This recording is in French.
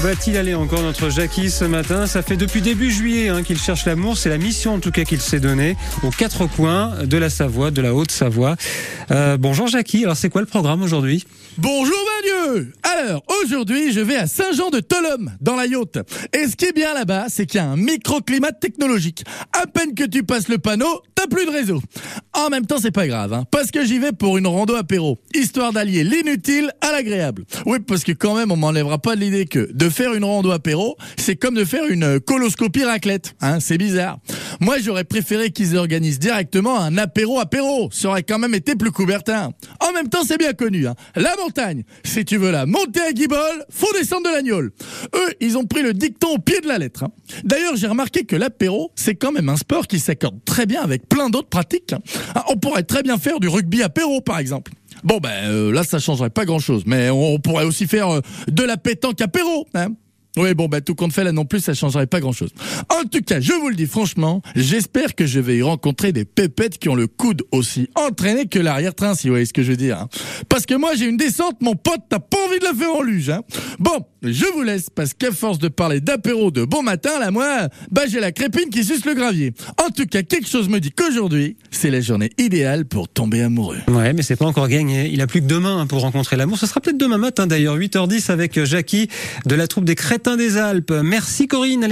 va-t-il aller encore notre Jackie ce matin? Ça fait depuis début juillet hein, qu'il cherche l'amour. C'est la mission en tout cas qu'il s'est donnée aux quatre coins de la Savoie, de la Haute-Savoie. Euh, bonjour Jackie, alors c'est quoi le programme aujourd'hui? Bonjour Manu Alors, aujourd'hui, je vais à Saint-Jean-de-Tolhomme, dans la Yaute. Et ce qui est bien là-bas, c'est qu'il y a un microclimat technologique. À peine que tu passes le panneau, t'as plus de réseau. En même temps, c'est pas grave, hein, parce que j'y vais pour une rando apéro, histoire d'allier l'inutile à l'agréable. Oui, parce que quand même, on m'enlèvera pas de l'idée que de faire une rando apéro, c'est comme de faire une coloscopie raclette. Hein, c'est bizarre. Moi, j'aurais préféré qu'ils organisent directement un apéro-apéro. Ça aurait quand même été plus coubertin. En même temps, c'est bien connu. Hein. La montagne, si tu veux la monter à Guibol, faut descendre de l'agneau. Eux, ils ont pris le dicton au pied de la lettre. Hein. D'ailleurs, j'ai remarqué que l'apéro, c'est quand même un sport qui s'accorde très bien avec plein d'autres pratiques. Ah, on pourrait très bien faire du rugby apéro, par exemple. Bon, ben euh, là, ça changerait pas grand-chose. Mais on, pourrait aussi faire euh, de la pétanque apéro. Hein. Oui, bon, bah, tout compte fait, là non plus, ça changerait pas grand chose. En tout cas, je vous le dis franchement, j'espère que je vais y rencontrer des pépettes qui ont le coude aussi entraîné que l'arrière-train, si vous voyez ce que je veux dire. Hein. Parce que moi, j'ai une descente, mon pote, t'as pas envie de la faire en luge, hein. Bon, je vous laisse, parce qu'à force de parler d'apéro de bon matin, là, moi, bah, j'ai la crépine qui suce le gravier. En tout cas, quelque chose me dit qu'aujourd'hui, c'est la journée idéale pour tomber amoureux. Ouais, mais c'est pas encore gagné. Il a plus que demain hein, pour rencontrer l'amour. Ce sera peut-être demain matin, d'ailleurs, 8h10 avec Jackie de la troupe des Crétins des Alpes. Merci Corinne,